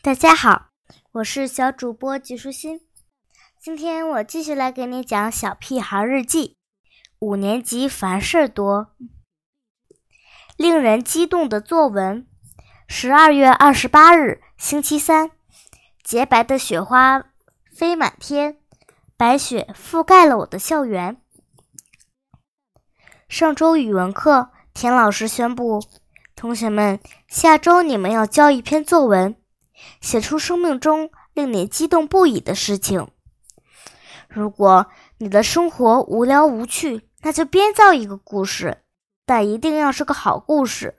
大家好，我是小主播季舒心。今天我继续来给你讲《小屁孩日记》。五年级凡事儿多，令人激动的作文。十二月二十八日，星期三，洁白的雪花飞满天，白雪覆盖了我的校园。上周语文课，田老师宣布，同学们，下周你们要交一篇作文。写出生命中令你激动不已的事情。如果你的生活无聊无趣，那就编造一个故事，但一定要是个好故事。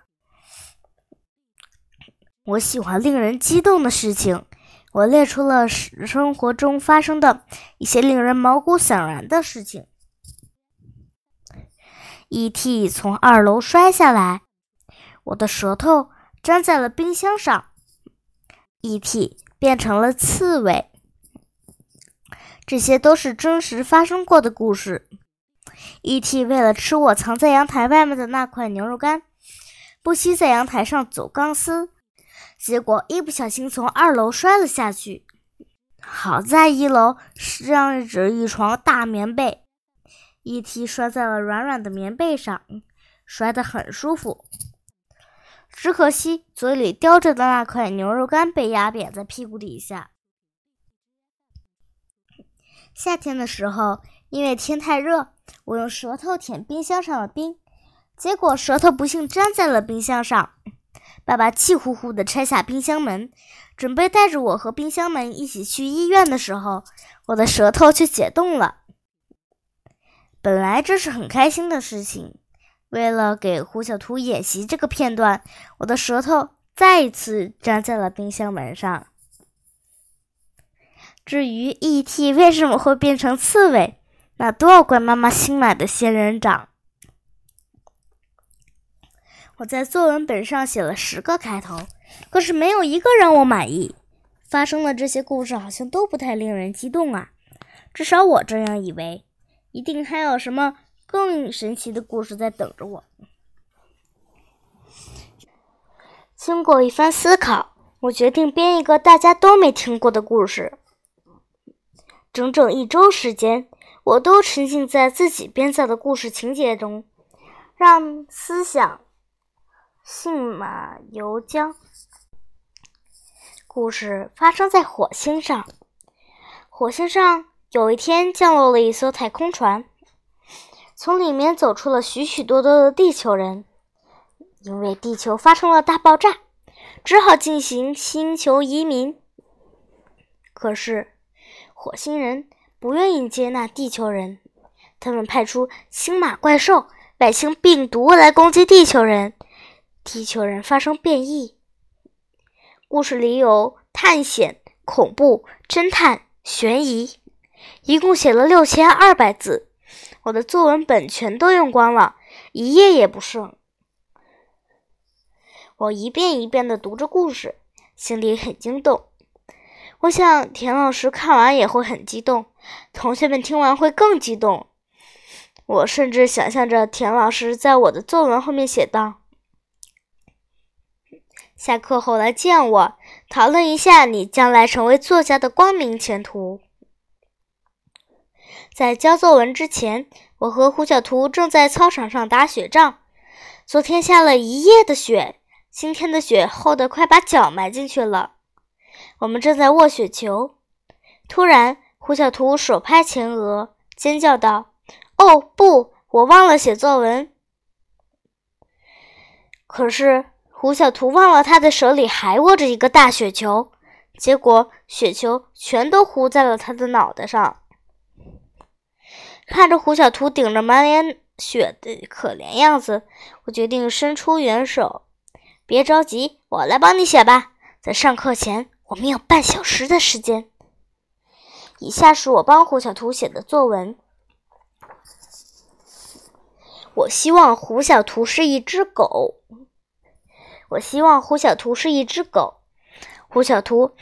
我喜欢令人激动的事情。我列出了生活中发生的一些令人毛骨悚然的事情：E.T. 从二楼摔下来，我的舌头粘在了冰箱上。E.T. 变成了刺猬，这些都是真实发生过的故事。E.T. 为了吃我藏在阳台外面的那块牛肉干，不惜在阳台上走钢丝，结果一不小心从二楼摔了下去。好在一楼放着一床大棉被，E.T. 摔在了软软的棉被上，摔得很舒服。只可惜，嘴里叼着的那块牛肉干被压扁在屁股底下。夏天的时候，因为天太热，我用舌头舔冰箱上的冰，结果舌头不幸粘在了冰箱上。爸爸气呼呼地拆下冰箱门，准备带着我和冰箱门一起去医院的时候，我的舌头却解冻了。本来这是很开心的事情。为了给胡小图演习这个片段，我的舌头再一次粘在了冰箱门上。至于 E.T. 为什么会变成刺猬，那都要怪妈妈新买的仙人掌。我在作文本上写了十个开头，可是没有一个让我满意。发生的这些故事好像都不太令人激动啊，至少我这样以为。一定还有什么？更神奇的故事在等着我。经过一番思考，我决定编一个大家都没听过的故事。整整一周时间，我都沉浸在自己编造的故事情节中，让思想信马由缰。故事发生在火星上。火星上有一天降落了一艘太空船。从里面走出了许许多多的地球人，因为地球发生了大爆炸，只好进行星球移民。可是火星人不愿意接纳地球人，他们派出星马怪兽、外星病毒来攻击地球人，地球人发生变异。故事里有探险、恐怖、侦探、悬疑，一共写了六千二百字。我的作文本全都用光了，一页也不剩。我一遍一遍的读着故事，心里很惊动。我想田老师看完也会很激动，同学们听完会更激动。我甚至想象着田老师在我的作文后面写道：“下课后来见我，讨论一下你将来成为作家的光明前途。”在交作文之前，我和胡小图正在操场上打雪仗。昨天下了一夜的雪，今天的雪厚得快把脚埋进去了。我们正在握雪球，突然，胡小图手拍前额，尖叫道：“哦，不，我忘了写作文。”可是，胡小图忘了他的手里还握着一个大雪球，结果雪球全都糊在了他的脑袋上。看着胡小图顶着满脸血的可怜样子，我决定伸出援手。别着急，我来帮你写吧。在上课前，我们有半小时的时间。以下是我帮胡小图写的作文。我希望胡小图是一只狗。我希望胡小图是一只狗。胡小图，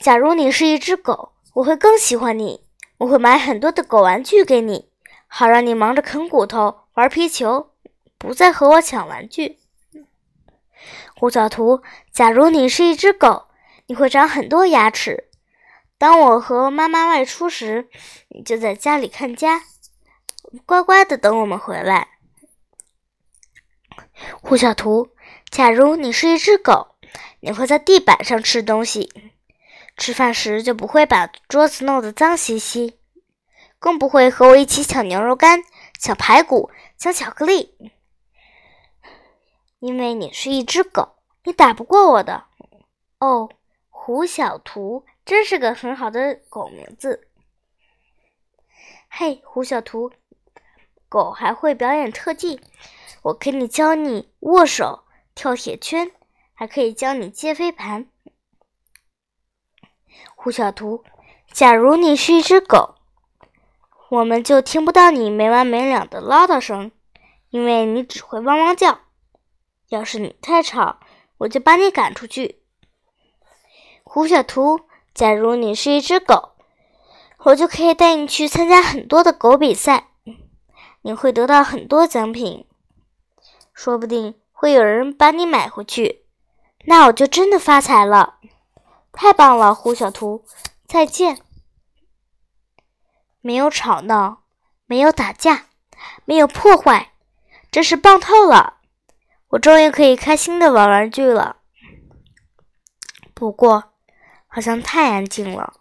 假如你是一只狗，我会更喜欢你。我会买很多的狗玩具给你，好让你忙着啃骨头、玩皮球，不再和我抢玩具。胡小图，假如你是一只狗，你会长很多牙齿。当我和妈妈外出时，你就在家里看家，乖乖的等我们回来。胡小图，假如你是一只狗，你会在地板上吃东西，吃饭时就不会把桌子弄得脏兮兮，更不会和我一起抢牛肉干、抢排骨、抢巧克力，因为你是一只狗，你打不过我的。哦，胡小图。真是个很好的狗名字。嘿，胡小图，狗还会表演特技，我可以教你握手、跳铁圈，还可以教你接飞盘。胡小图，假如你是一只狗，我们就听不到你没完没了的唠叨声，因为你只会汪汪叫。要是你太吵，我就把你赶出去。胡小图。假如你是一只狗，我就可以带你去参加很多的狗比赛，你会得到很多奖品，说不定会有人把你买回去，那我就真的发财了！太棒了，胡小图，再见！没有吵闹，没有打架，没有破坏，真是棒透了！我终于可以开心的玩玩具了。不过。好像太安静了，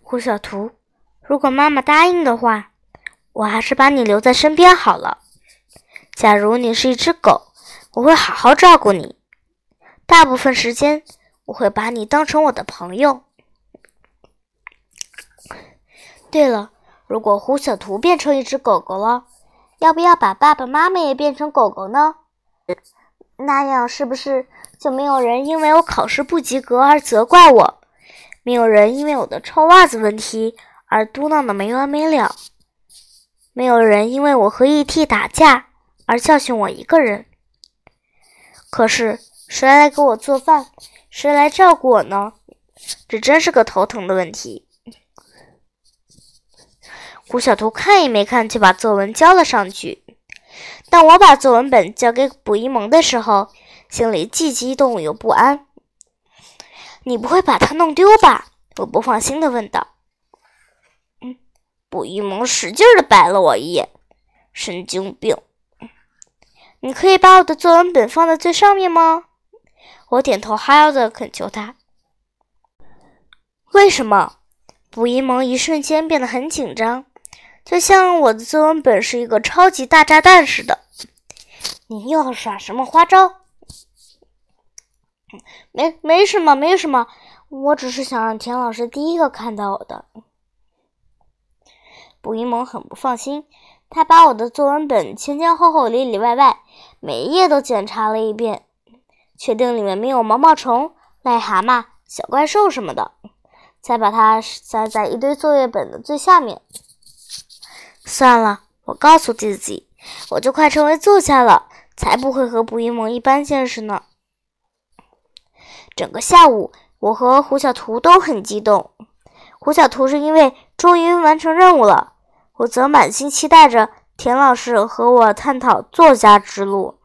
胡小图。如果妈妈答应的话，我还是把你留在身边好了。假如你是一只狗，我会好好照顾你。大部分时间，我会把你当成我的朋友。对了，如果胡小图变成一只狗狗了，要不要把爸爸妈妈也变成狗狗呢？那样是不是？就没有人因为我考试不及格而责怪我，没有人因为我的臭袜子问题而嘟囔的没完没了，没有人因为我和 E.T. 打架而教训我一个人。可是谁来给我做饭，谁来照顾我呢？这真是个头疼的问题。胡小图看也没看就把作文交了上去。当我把作文本交给卜一萌的时候。心里既激动又不安。你不会把它弄丢吧？我不放心的问道。嗯，卜一萌使劲的白了我一眼，神经病。你可以把我的作文本放在最上面吗？我点头哈腰的恳求他。为什么？卜一萌一瞬间变得很紧张，就像我的作文本是一个超级大炸弹似的。你又要耍什么花招？没没什么，没什么，我只是想让田老师第一个看到我的。卜一萌很不放心，他把我的作文本前前后后、里里外外每一页都检查了一遍，确定里面没有毛毛虫、癞蛤蟆、小怪兽什么的，才把它塞在一堆作业本的最下面。算了，我告诉自己，我就快成为作家了，才不会和卜一萌一般见识呢。整个下午，我和胡小图都很激动。胡小图是因为终于完成任务了，我则满心期待着田老师和我探讨作家之路。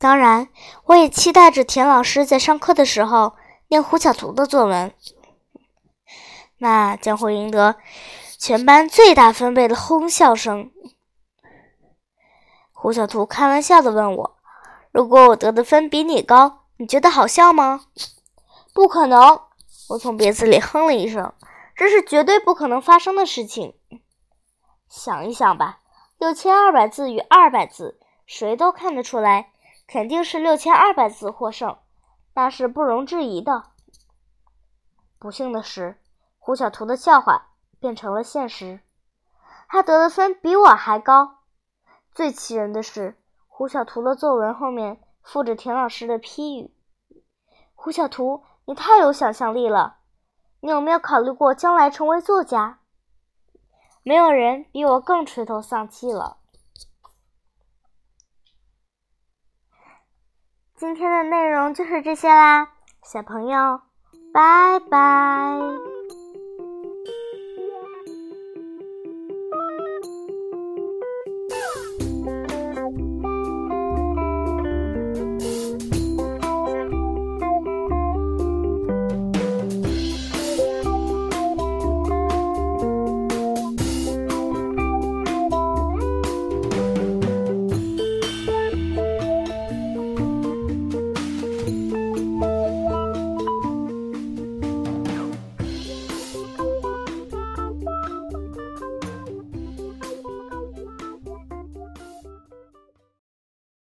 当然，我也期待着田老师在上课的时候念胡小图的作文，那将会赢得全班最大分贝的哄笑声。胡小图开玩笑的问我。如果我得的分比你高，你觉得好笑吗？不可能！我从鼻子里哼了一声，这是绝对不可能发生的事情。想一想吧，六千二百字与二百字，谁都看得出来，肯定是六千二百字获胜，那是不容置疑的。不幸的是，胡小图的笑话变成了现实，他得的分比我还高。最气人的是。胡小图的作文后面附着田老师的批语。胡小图，你太有想象力了，你有没有考虑过将来成为作家？没有人比我更垂头丧气了。今天的内容就是这些啦，小朋友，拜拜。